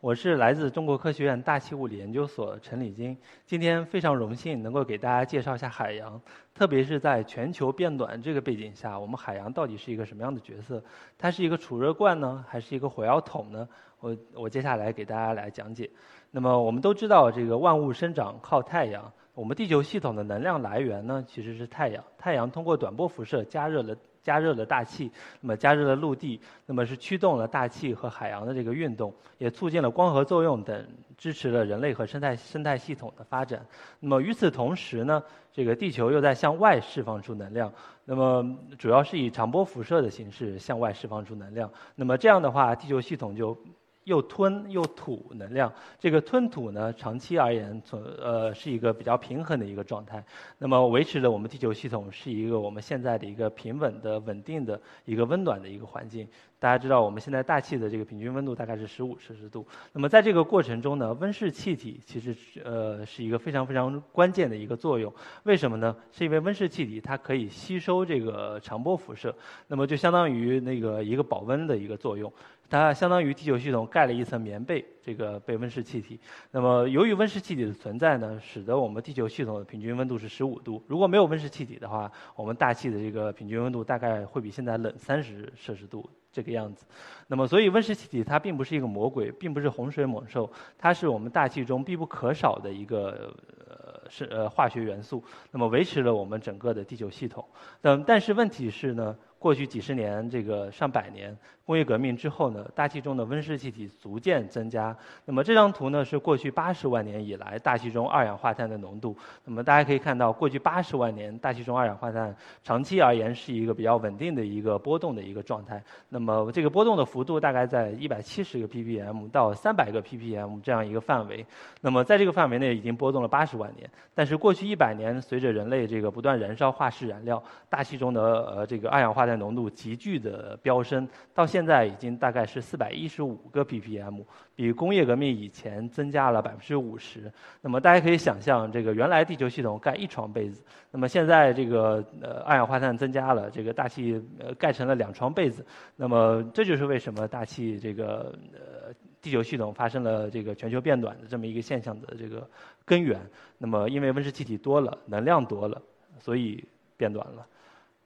我是来自中国科学院大气物理研究所陈礼金，今天非常荣幸能够给大家介绍一下海洋，特别是在全球变暖这个背景下，我们海洋到底是一个什么样的角色？它是一个储热罐呢，还是一个火药桶呢？我我接下来给大家来讲解。那么我们都知道，这个万物生长靠太阳，我们地球系统的能量来源呢其实是太阳，太阳通过短波辐射加热了。加热了大气，那么加热了陆地，那么是驱动了大气和海洋的这个运动，也促进了光合作用等，支持了人类和生态生态系统的发展。那么与此同时呢，这个地球又在向外释放出能量，那么主要是以长波辐射的形式向外释放出能量。那么这样的话，地球系统就。又吞又吐能量，这个吞吐呢，长期而言，从呃是一个比较平衡的一个状态，那么维持了我们地球系统是一个我们现在的一个平稳的、稳定的一个温暖的一个环境。大家知道，我们现在大气的这个平均温度大概是十五摄氏度。那么在这个过程中呢，温室气体其实呃是一个非常非常关键的一个作用。为什么呢？是因为温室气体它可以吸收这个长波辐射，那么就相当于那个一个保温的一个作用。它相当于地球系统盖了一层棉被，这个被温室气体。那么由于温室气体的存在呢，使得我们地球系统的平均温度是十五度。如果没有温室气体的话，我们大气的这个平均温度大概会比现在冷三十摄氏度。这个样子，那么所以温室气体它并不是一个魔鬼，并不是洪水猛兽，它是我们大气中必不可少的一个呃是呃化学元素，那么维持了我们整个的地球系统。嗯，但是问题是呢，过去几十年这个上百年。工业革命之后呢，大气中的温室气体逐渐增加。那么这张图呢是过去八十万年以来大气中二氧化碳的浓度。那么大家可以看到，过去八十万年大气中二氧化碳长期而言是一个比较稳定的一个波动的一个状态。那么这个波动的幅度大概在一百七十个 ppm 到三百个 ppm 这样一个范围。那么在这个范围内已经波动了八十万年。但是过去一百年，随着人类这个不断燃烧化石燃料，大气中的呃这个二氧化碳浓度急剧的飙升，到现现在已经大概是四百一十五个 ppm，比工业革命以前增加了百分之五十。那么大家可以想象，这个原来地球系统盖一床被子，那么现在这个呃二氧化碳增加了，这个大气呃盖成了两床被子。那么这就是为什么大气这个呃地球系统发生了这个全球变暖的这么一个现象的这个根源。那么因为温室气体多了，能量多了，所以变暖了。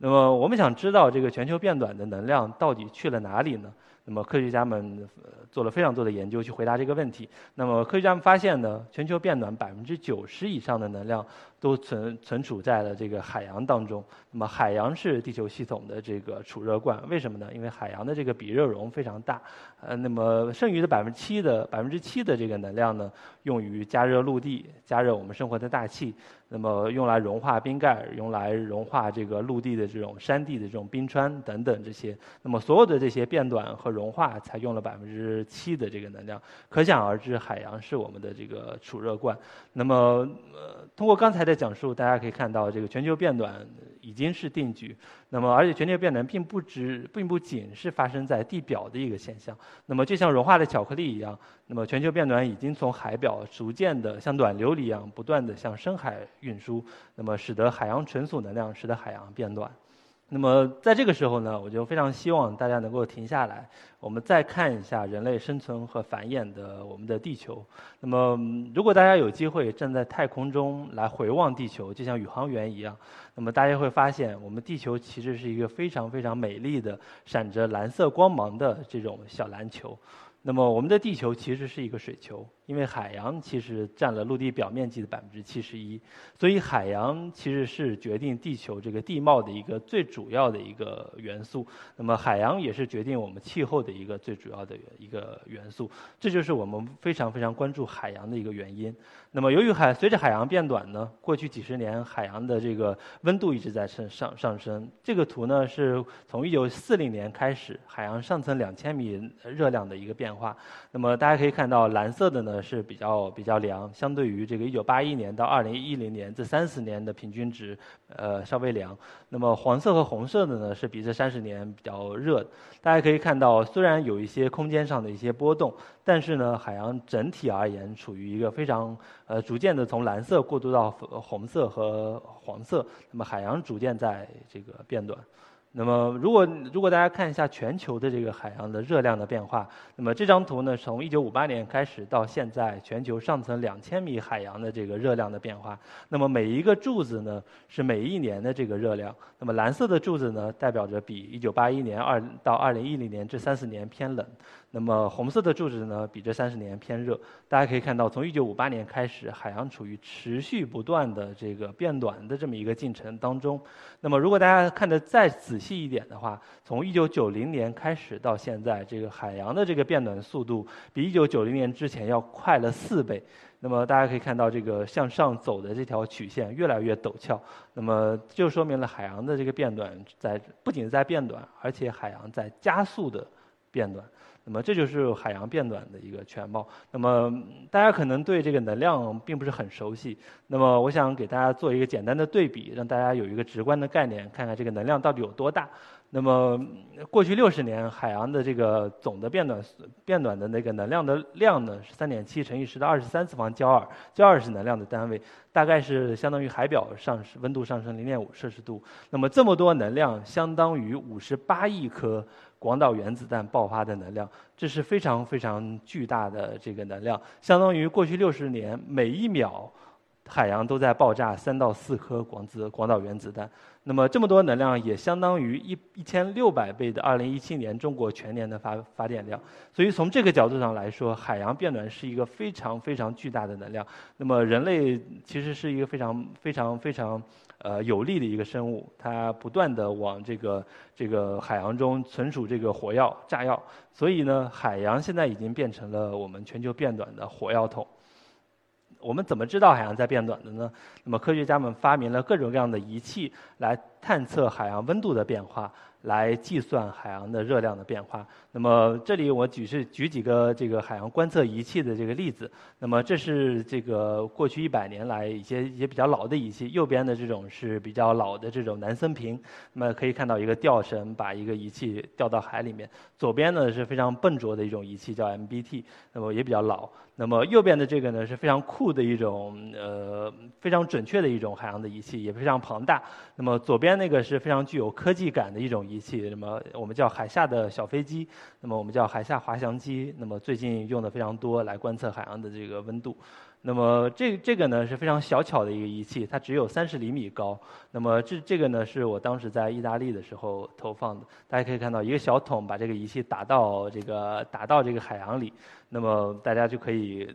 那么我们想知道这个全球变暖的能量到底去了哪里呢？那么科学家们做了非常多的研究去回答这个问题。那么科学家们发现呢，全球变暖百分之九十以上的能量都存存储在了这个海洋当中。那么海洋是地球系统的这个储热罐，为什么呢？因为海洋的这个比热容非常大。呃，那么剩余的百分之七的百分之七的这个能量呢，用于加热陆地，加热我们生活的大气。那么用来融化冰盖，用来融化这个陆地的这种山地的这种冰川等等这些。那么所有的这些变暖和融化才用了百分之七的这个能量，可想而知，海洋是我们的这个储热罐。那么呃，通过刚才的讲述，大家可以看到，这个全球变暖已经是定局。那么而且全球变暖并不只并不仅是发生在地表的一个现象。那么就像融化的巧克力一样，那么全球变暖已经从海表逐渐的像暖流一样，不断的向深海。运输，那么使得海洋存储能量，使得海洋变暖。那么在这个时候呢，我就非常希望大家能够停下来，我们再看一下人类生存和繁衍的我们的地球。那么如果大家有机会站在太空中来回望地球，就像宇航员一样，那么大家会发现，我们地球其实是一个非常非常美丽的、闪着蓝色光芒的这种小篮球。那么我们的地球其实是一个水球。因为海洋其实占了陆地表面积的百分之七十一，所以海洋其实是决定地球这个地貌的一个最主要的一个元素。那么海洋也是决定我们气候的一个最主要的一个元素。这就是我们非常非常关注海洋的一个原因。那么由于海随着海洋变暖呢，过去几十年海洋的这个温度一直在上上上升。这个图呢是从一九四零年开始海洋上层两千米热量的一个变变化。那么大家可以看到，蓝色的呢是比较比较凉，相对于这个1981年到2010年这三十年的平均值，呃稍微凉。那么黄色和红色的呢是比这三十年比较热。大家可以看到，虽然有一些空间上的一些波动，但是呢海洋整体而言处于一个非常呃逐渐的从蓝色过渡到红色和黄色。那么海洋逐渐在这个变暖。那么，如果如果大家看一下全球的这个海洋的热量的变化，那么这张图呢，从一九五八年开始到现在，全球上层两千米海洋的这个热量的变化。那么每一个柱子呢，是每一年的这个热量。那么蓝色的柱子呢，代表着比一九八一年二到二零一零年这三四年偏冷。那么红色的柱子呢，比这三十年偏热。大家可以看到，从1958年开始，海洋处于持续不断的这个变暖的这么一个进程当中。那么如果大家看的再仔细一点的话，从1990年开始到现在，这个海洋的这个变暖速度比1990年之前要快了四倍。那么大家可以看到，这个向上走的这条曲线越来越陡峭。那么就说明了海洋的这个变暖在不仅在变暖，而且海洋在加速的变暖。那么这就是海洋变暖的一个全貌。那么大家可能对这个能量并不是很熟悉。那么我想给大家做一个简单的对比，让大家有一个直观的概念，看看这个能量到底有多大。那么过去六十年，海洋的这个总的变暖变暖的那个能量的量呢，是三点七乘以十的二十三次方焦耳，焦耳是能量的单位，大概是相当于海表上温度上升零点五摄氏度。那么这么多能量，相当于五十八亿颗。广岛原子弹爆发的能量，这是非常非常巨大的这个能量，相当于过去六十年每一秒海洋都在爆炸三到四颗广子广岛原子弹。那么这么多能量也相当于一一千六百倍的二零一七年中国全年的发发电量。所以从这个角度上来说，海洋变暖是一个非常非常巨大的能量。那么人类其实是一个非常非常非常。呃，有力的一个生物，它不断的往这个这个海洋中存储这个火药、炸药，所以呢，海洋现在已经变成了我们全球变暖的火药桶。我们怎么知道海洋在变暖的呢？那么科学家们发明了各种各样的仪器来探测海洋温度的变化。来计算海洋的热量的变化。那么这里我举是举几个这个海洋观测仪器的这个例子。那么这是这个过去一百年来一些一些比较老的仪器。右边的这种是比较老的这种南森瓶。那么可以看到一个吊绳把一个仪器吊到海里面。左边呢是非常笨拙的一种仪器叫 MBT，那么也比较老。那么右边的这个呢是非常酷的一种呃非常准确的一种海洋的仪器，也非常庞大。那么左边那个是非常具有科技感的一种仪仪器，那么我们叫海下的小飞机，那么我们叫海下滑翔机。那么最近用的非常多来观测海洋的这个温度。那么这这个呢是非常小巧的一个仪器，它只有三十厘米高。那么这这个呢是我当时在意大利的时候投放的。大家可以看到一个小桶把这个仪器打到这个打到这个海洋里，那么大家就可以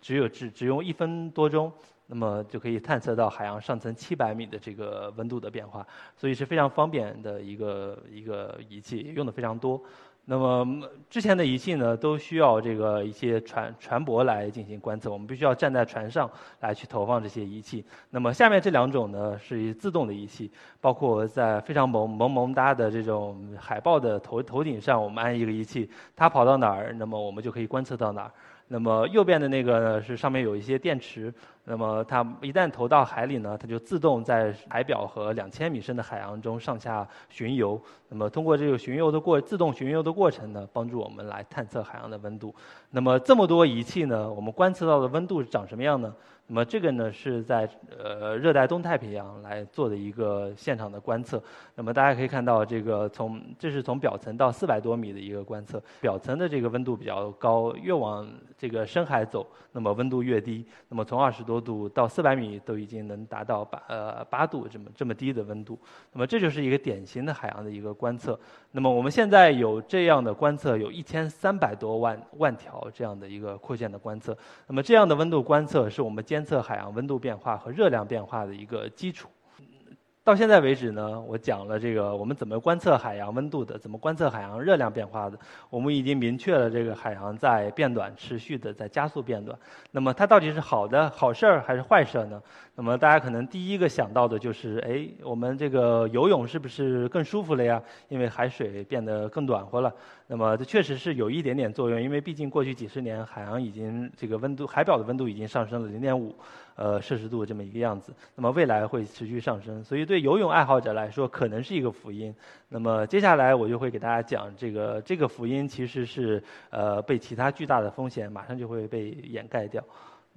只有只只用一分多钟，那么就可以探测到海洋上层七百米的这个温度的变化，所以是非常方便的一个一个仪器，用的非常多。那么之前的仪器呢，都需要这个一些船船舶来进行观测，我们必须要站在船上来去投放这些仪器。那么下面这两种呢，是自动的仪器，包括在非常萌萌萌哒的这种海豹的头头顶上，我们安一个仪器，它跑到哪儿，那么我们就可以观测到哪儿。那么右边的那个呢，是上面有一些电池。那么它一旦投到海里呢，它就自动在海表和两千米深的海洋中上下巡游。那么通过这个巡游的过自动巡游的过程呢，帮助我们来探测海洋的温度。那么这么多仪器呢，我们观测到的温度长什么样呢？那么这个呢是在呃热带东太平洋来做的一个现场的观测。那么大家可以看到，这个从这是从表层到四百多米的一个观测，表层的这个温度比较高，越往这个深海走，那么温度越低。那么从二十多度到四百米都已经能达到八呃八度这么这么低的温度，那么这就是一个典型的海洋的一个观测。那么我们现在有这样的观测，有一千三百多万万条这样的一个扩建的观测。那么这样的温度观测是我们监测海洋温度变化和热量变化的一个基础。到现在为止呢，我讲了这个我们怎么观测海洋温度的，怎么观测海洋热量变化的。我们已经明确了这个海洋在变暖，持续的在加速变暖。那么它到底是好的好事儿还是坏事儿呢？那么大家可能第一个想到的就是，哎，我们这个游泳是不是更舒服了呀？因为海水变得更暖和了。那么这确实是有一点点作用，因为毕竟过去几十年海洋已经这个温度海表的温度已经上升了零点五。呃，摄氏度这么一个样子，那么未来会持续上升，所以对游泳爱好者来说，可能是一个福音。那么接下来我就会给大家讲这个这个福音其实是呃被其他巨大的风险马上就会被掩盖掉。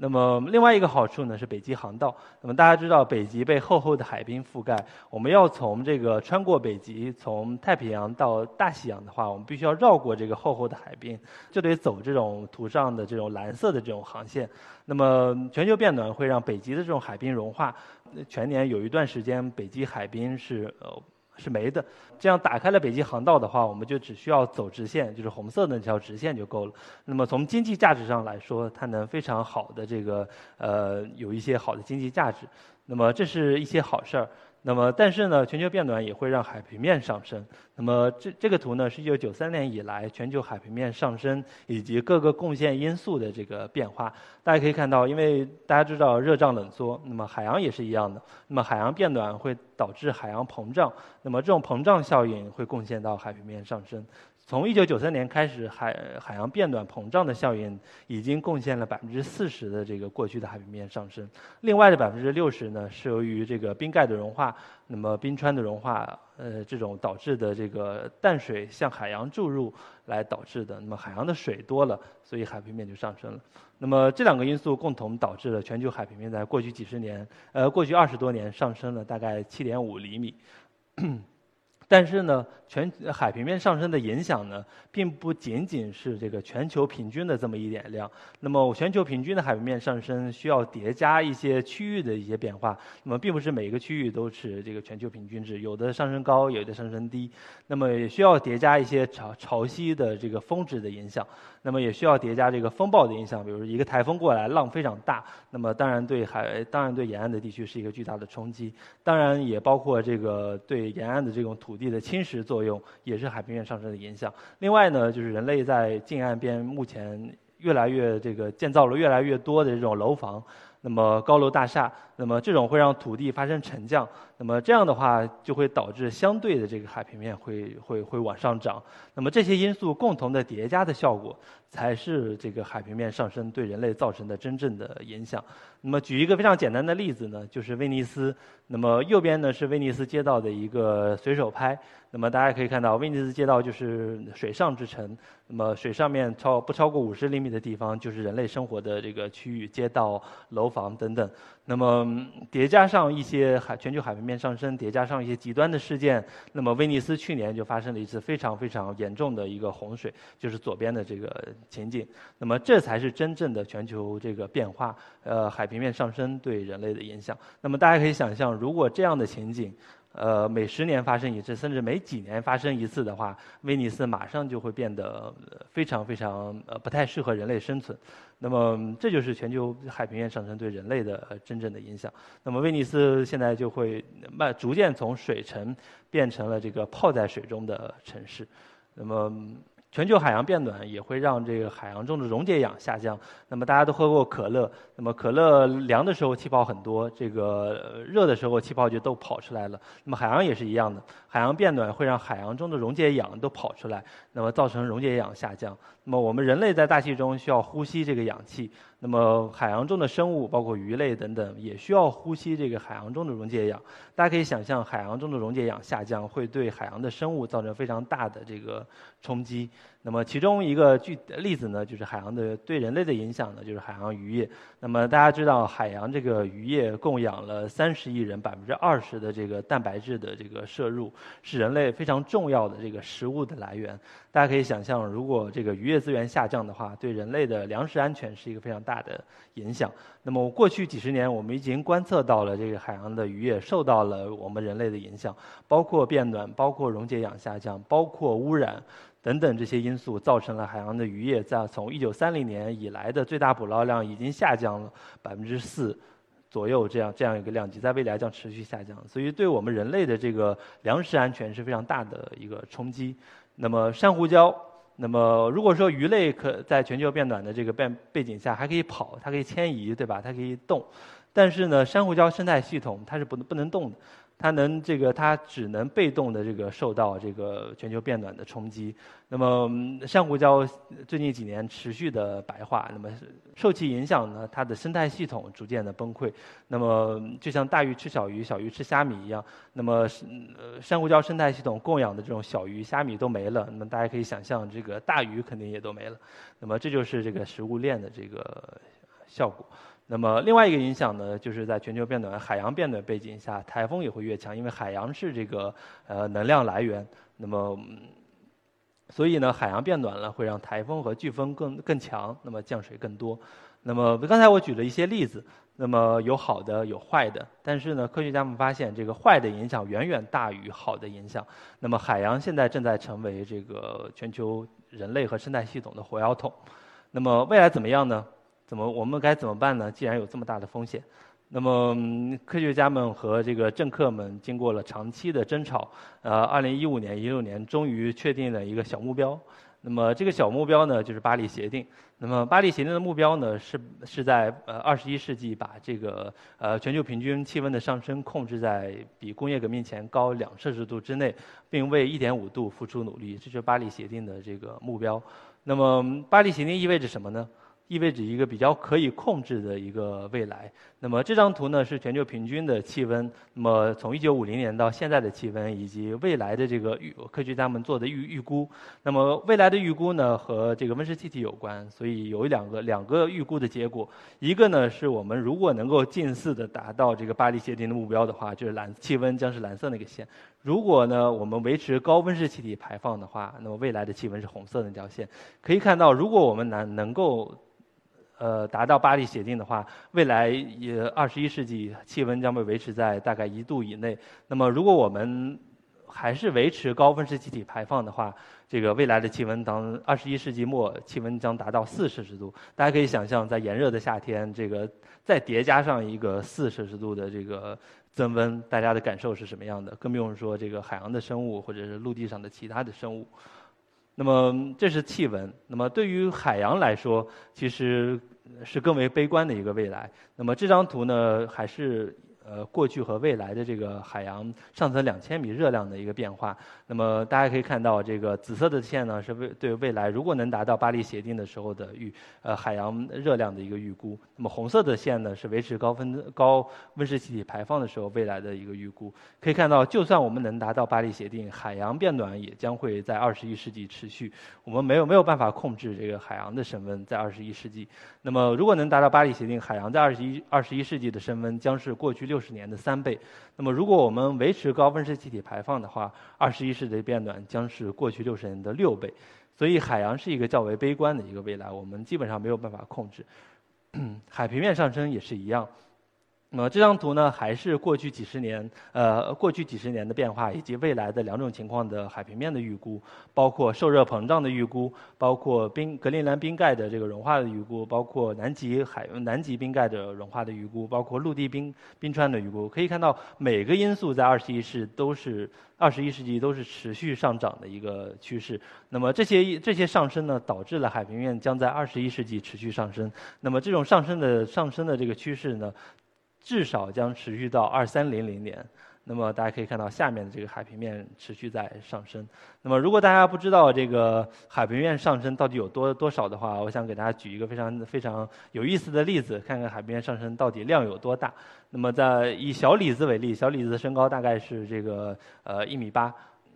那么另外一个好处呢是北极航道。那么大家知道北极被厚厚的海冰覆盖，我们要从这个穿过北极，从太平洋到大西洋的话，我们必须要绕过这个厚厚的海冰，就得走这种图上的这种蓝色的这种航线。那么全球变暖会让北极的这种海冰融化，全年有一段时间北极海冰是呃。是没的。这样打开了北极航道的话，我们就只需要走直线，就是红色的那条直线就够了。那么从经济价值上来说，它能非常好的这个呃有一些好的经济价值。那么这是一些好事儿。那么，但是呢，全球变暖也会让海平面上升。那么，这这个图呢，是一九九三年以来全球海平面上升以及各个贡献因素的这个变化。大家可以看到，因为大家知道热胀冷缩，那么海洋也是一样的。那么海洋变暖会导致海洋膨胀，那么这种膨胀效应会贡献到海平面上升。从一九九三年开始，海海洋变暖膨胀的效应已经贡献了百分之四十的这个过去的海平面上升。另外的百分之六十呢，是由于这个冰盖的融化，那么冰川的融化，呃，这种导致的这个淡水向海洋注入来导致的。那么海洋的水多了，所以海平面就上升了。那么这两个因素共同导致了全球海平面在过去几十年，呃，过去二十多年上升了大概七点五厘米。但是呢，全海平面上升的影响呢，并不仅仅是这个全球平均的这么一点量。那么全球平均的海平面上升需要叠加一些区域的一些变化。那么并不是每个区域都是这个全球平均值，有的上升高，有的上升低。那么也需要叠加一些潮潮汐的这个峰值的影响。那么也需要叠加这个风暴的影响，比如一个台风过来，浪非常大，那么当然对海，当然对沿岸的地区是一个巨大的冲击。当然也包括这个对沿岸的这种土地的侵蚀作用，也是海平面上升的影响。另外呢，就是人类在近岸边目前越来越这个建造了越来越多的这种楼房。那么高楼大厦，那么这种会让土地发生沉降，那么这样的话就会导致相对的这个海平面会会会往上涨。那么这些因素共同的叠加的效果，才是这个海平面上升对人类造成的真正的影响。那么举一个非常简单的例子呢，就是威尼斯。那么右边呢是威尼斯街道的一个随手拍。那么大家可以看到，威尼斯街道就是水上之城。那么水上面超不超过五十厘米的地方，就是人类生活的这个区域，街道、楼房等等。那么嗯叠加上一些海全球海平面上升，叠加上一些极端的事件，那么威尼斯去年就发生了一次非常非常严重的一个洪水，就是左边的这个情景。那么这才是真正的全球这个变化，呃，海平面上升对人类的影响。那么大家可以想象，如果这样的情景。呃，每十年发生一次，甚至每几年发生一次的话，威尼斯马上就会变得非常非常呃不太适合人类生存。那么，这就是全球海平面上升对人类的真正的影响。那么，威尼斯现在就会慢逐渐从水城变成了这个泡在水中的城市。那么。全球海洋变暖也会让这个海洋中的溶解氧下降。那么大家都喝过可乐，那么可乐凉的时候气泡很多，这个热的时候气泡就都跑出来了。那么海洋也是一样的，海洋变暖会让海洋中的溶解氧都跑出来，那么造成溶解氧下降。那么我们人类在大气中需要呼吸这个氧气。那么海洋中的生物，包括鱼类等等，也需要呼吸这个海洋中的溶解氧。大家可以想象，海洋中的溶解氧下降，会对海洋的生物造成非常大的这个冲击。那么其中一个具例子呢，就是海洋的对人类的影响呢，就是海洋渔业。那么大家知道，海洋这个渔业供养了三十亿人，百分之二十的这个蛋白质的这个摄入，是人类非常重要的这个食物的来源。大家可以想象，如果这个渔业资源下降的话，对人类的粮食安全是一个非常大的影响。那么过去几十年，我们已经观测到了这个海洋的渔业受到了我们人类的影响，包括变暖，包括溶解氧下降，包括污染。等等这些因素造成了海洋的渔业在从一九三零年以来的最大捕捞量已经下降了百分之四左右这样这样一个量级，在未来将持续下降，所以对我们人类的这个粮食安全是非常大的一个冲击。那么珊瑚礁，那么如果说鱼类可在全球变暖的这个背背景下还可以跑，它可以迁移，对吧？它可以动，但是呢，珊瑚礁生态系统它是不能不能动的。它能这个，它只能被动的这个受到这个全球变暖的冲击。那么珊瑚礁最近几年持续的白化，那么受其影响呢，它的生态系统逐渐的崩溃。那么就像大鱼吃小鱼，小鱼吃虾米一样，那么珊瑚礁生态系统供养的这种小鱼、虾米都没了，那么大家可以想象，这个大鱼肯定也都没了。那么这就是这个食物链的这个效果。那么另外一个影响呢，就是在全球变暖、海洋变暖背景下，台风也会越强，因为海洋是这个呃能量来源。那么，所以呢，海洋变暖了，会让台风和飓风更更强，那么降水更多。那么刚才我举了一些例子，那么有好的有坏的，但是呢，科学家们发现这个坏的影响远远大于好的影响。那么海洋现在正在成为这个全球人类和生态系统的火药桶。那么未来怎么样呢？怎么我们该怎么办呢？既然有这么大的风险，那么科学家们和这个政客们经过了长期的争吵，呃，二零一五年、一六年终于确定了一个小目标。那么这个小目标呢，就是巴黎协定。那么巴黎协定的目标呢，是是在呃二十一世纪把这个呃全球平均气温的上升控制在比工业革命前高两摄氏度之内，并为一点五度付出努力。这就是巴黎协定的这个目标。那么巴黎协定意味着什么呢？意味着一个比较可以控制的一个未来。那么这张图呢是全球平均的气温。那么从1950年到现在的气温，以及未来的这个预科学家们做的预预估。那么未来的预估呢和这个温室气体有关，所以有两个两个预估的结果。一个呢是我们如果能够近似的达到这个巴黎协定的目标的话，就是蓝气温将是蓝色那个线。如果呢我们维持高温室气体排放的话，那么未来的气温是红色那条线。可以看到，如果我们能能够呃，达到巴黎协定的话，未来也二十一世纪气温将被维持在大概一度以内。那么，如果我们还是维持高温室气体排放的话，这个未来的气温当二十一世纪末气温将达到四摄氏度。大家可以想象，在炎热的夏天，这个再叠加上一个四摄氏度的这个增温，大家的感受是什么样的？更不用说这个海洋的生物或者是陆地上的其他的生物。那么这是气温。那么对于海洋来说，其实是更为悲观的一个未来。那么这张图呢，还是。呃，过去和未来的这个海洋上层两千米热量的一个变化。那么大家可以看到，这个紫色的线呢是未对未来如果能达到巴黎协定的时候的预呃海洋热量的一个预估。那么红色的线呢是维持高分高温室气体排放的时候未来的一个预估。可以看到，就算我们能达到巴黎协定，海洋变暖也将会在二十一世纪持续。我们没有没有办法控制这个海洋的升温在二十一世纪。那么如果能达到巴黎协定，海洋在二十一二十一世纪的升温将是过去六。六十年的三倍，那么如果我们维持高温室气体排放的话，二十一世纪的变暖将是过去六十年的六倍，所以海洋是一个较为悲观的一个未来，我们基本上没有办法控制。海平面上升也是一样。那么这张图呢，还是过去几十年，呃，过去几十年的变化，以及未来的两种情况的海平面的预估，包括受热膨胀的预估，包括冰格陵兰冰盖的这个融化的预估，包括南极海南极冰盖的融化的预估，包括陆地冰冰川的预估。可以看到，每个因素在二十一世都是二十一世纪都是持续上涨的一个趋势。那么这些这些上升呢，导致了海平面将在二十一世纪持续上升。那么这种上升的上升的这个趋势呢？至少将持续到二三零零年。那么大家可以看到下面的这个海平面持续在上升。那么如果大家不知道这个海平面上升到底有多多少的话，我想给大家举一个非常非常有意思的例子，看看海平面上升到底量有多大。那么在以小李子为例，小李子的身高大概是这个呃一米八。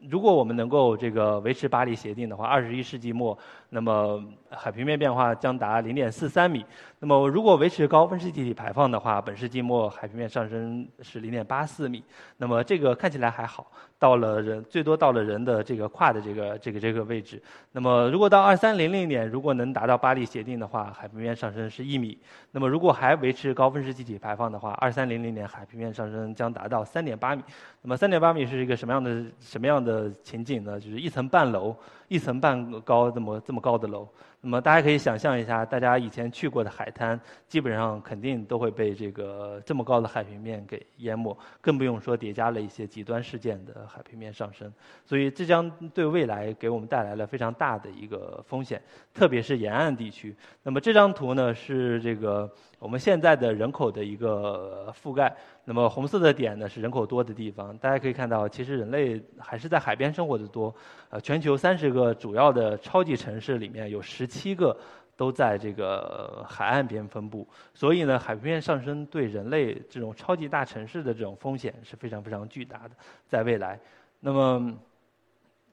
如果我们能够这个维持巴黎协定的话，二十一世纪末，那么海平面变化将达零点四三米。那么如果维持高温室气体排放的话，本世纪末海平面上升是零点八四米。那么这个看起来还好，到了人最多到了人的这个胯的这个这个这个位置。那么如果到二三零零年，如果能达到巴黎协定的话，海平面上升是一米。那么如果还维持高温室气体排放的话，二三零零年海平面上升将达到三点八米。那么三点八米是一个什么样的什么样的情景呢？就是一层半楼，一层半高这么这么高的楼。那么大家可以想象一下，大家以前去过的海滩，基本上肯定都会被这个这么高的海平面给淹没，更不用说叠加了一些极端事件的海平面上升。所以这将对未来给我们带来了非常大的一个风险，特别是沿岸地区。那么这张图呢是这个。我们现在的人口的一个覆盖，那么红色的点呢是人口多的地方。大家可以看到，其实人类还是在海边生活的多。呃，全球三十个主要的超级城市里面有十七个都在这个海岸边分布。所以呢，海平面上升对人类这种超级大城市的这种风险是非常非常巨大的。在未来，那么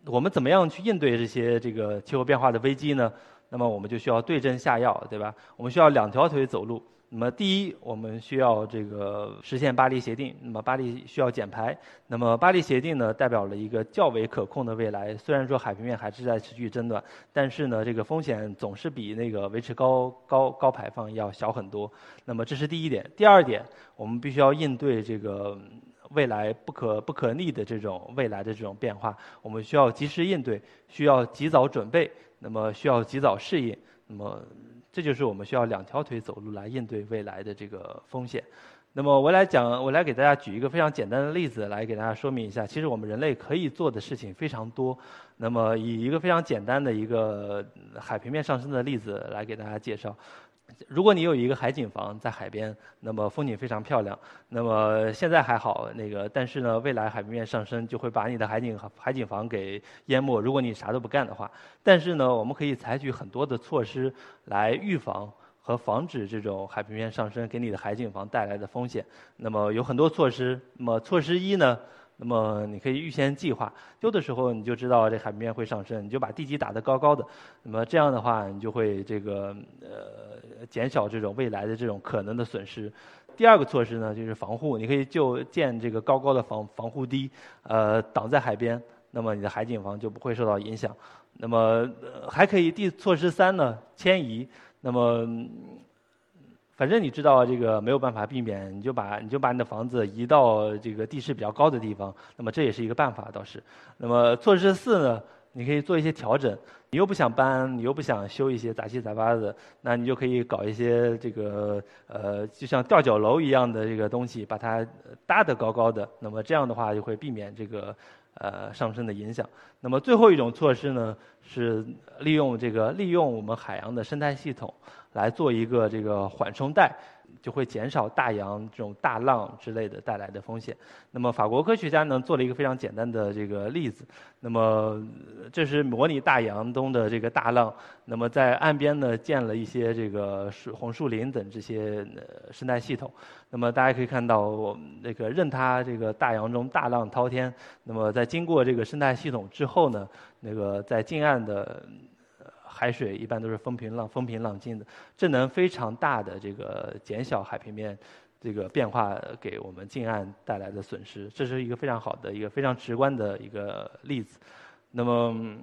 我们怎么样去应对这些这个气候变化的危机呢？那么我们就需要对症下药，对吧？我们需要两条腿走路。那么，第一，我们需要这个实现巴黎协定。那么，巴黎需要减排。那么，巴黎协定呢，代表了一个较为可控的未来。虽然说海平面还是在持续增暖，但是呢，这个风险总是比那个维持高高高排放要小很多。那么，这是第一点。第二点，我们必须要应对这个未来不可不可逆的这种未来的这种变化。我们需要及时应对，需要及早准备。那么，需要及早适应。那么。这就是我们需要两条腿走路来应对未来的这个风险。那么我来讲，我来给大家举一个非常简单的例子来给大家说明一下，其实我们人类可以做的事情非常多。那么以一个非常简单的一个海平面上升的例子来给大家介绍。如果你有一个海景房在海边，那么风景非常漂亮。那么现在还好，那个但是呢，未来海平面上升就会把你的海景海景房给淹没。如果你啥都不干的话，但是呢，我们可以采取很多的措施来预防和防止这种海平面上升给你的海景房带来的风险。那么有很多措施。那么措施一呢？那么你可以预先计划，丢的时候你就知道这海平面会上升，你就把地基打得高高的。那么这样的话，你就会这个呃减少这种未来的这种可能的损失。第二个措施呢，就是防护，你可以就建这个高高的防防护堤，呃挡在海边，那么你的海景房就不会受到影响。那么还可以第措施三呢，迁移。那么反正你知道这个没有办法避免，你就把你就把你的房子移到这个地势比较高的地方，那么这也是一个办法倒是。那么措施四呢，你可以做一些调整，你又不想搬，你又不想修一些杂七杂八的，那你就可以搞一些这个呃，就像吊脚楼一样的这个东西，把它搭得高高的，那么这样的话就会避免这个呃上升的影响。那么最后一种措施呢，是利用这个利用我们海洋的生态系统。来做一个这个缓冲带，就会减少大洋这种大浪之类的带来的风险。那么法国科学家呢做了一个非常简单的这个例子，那么这是模拟大洋中的这个大浪，那么在岸边呢建了一些这个树红树林等这些生态系统。那么大家可以看到，我们那个任它这个大洋中大浪滔天，那么在经过这个生态系统之后呢，那个在近岸的。海水一般都是风平浪风平浪静的，这能非常大的这个减小海平面这个变化给我们近岸带来的损失，这是一个非常好的一个非常直观的一个例子。那么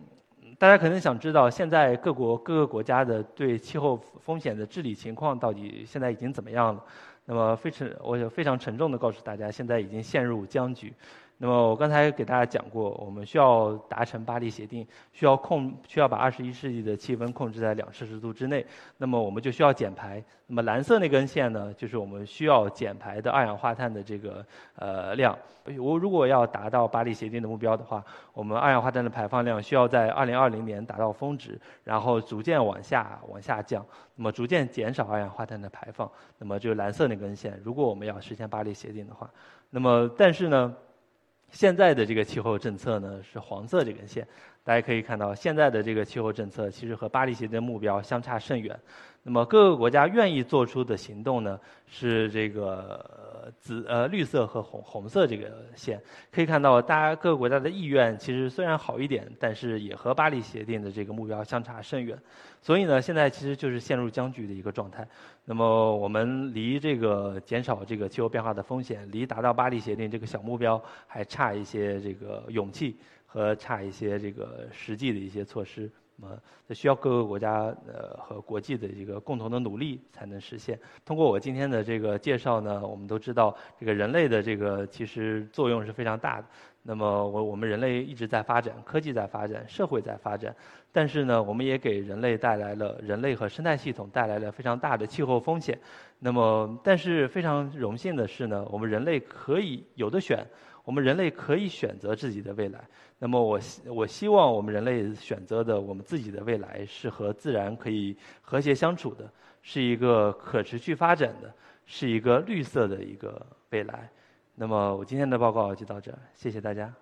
大家可能想知道，现在各国各个国家的对气候风险的治理情况到底现在已经怎么样了？那么非常我非常沉重的告诉大家，现在已经陷入僵局。那么我刚才给大家讲过，我们需要达成巴黎协定，需要控需要把二十一世纪的气温控制在两摄氏度之内。那么我们就需要减排。那么蓝色那根线呢，就是我们需要减排的二氧化碳的这个呃量。我如果要达到巴黎协定的目标的话，我们二氧化碳的排放量需要在二零二零年达到峰值，然后逐渐往下往下降，那么逐渐减少二氧化碳的排放。那么就是蓝色那根线，如果我们要实现巴黎协定的话，那么但是呢？现在的这个气候政策呢是黄色这根线，大家可以看到，现在的这个气候政策其实和巴黎协定目标相差甚远。那么各个国家愿意做出的行动呢是这个紫呃绿色和红红色这个线，可以看到，大家各个国家的意愿其实虽然好一点，但是也和巴黎协定的这个目标相差甚远。所以呢，现在其实就是陷入僵局的一个状态。那么我们离这个减少这个气候变化的风险，离达到巴黎协定这个小目标还差一些这个勇气和差一些这个实际的一些措施。那么这需要各个国家呃和国际的一个共同的努力才能实现。通过我今天的这个介绍呢，我们都知道这个人类的这个其实作用是非常大的。那么我我们人类一直在发展，科技在发展，社会在发展，但是呢，我们也给人类带来了人类和生态系统带来了非常大的气候风险。那么，但是非常荣幸的是呢，我们人类可以有的选，我们人类可以选择自己的未来。那么我希我希望我们人类选择的我们自己的未来是和自然可以和谐相处的，是一个可持续发展的，是一个绿色的一个未来。那么我今天的报告就到这儿，谢谢大家。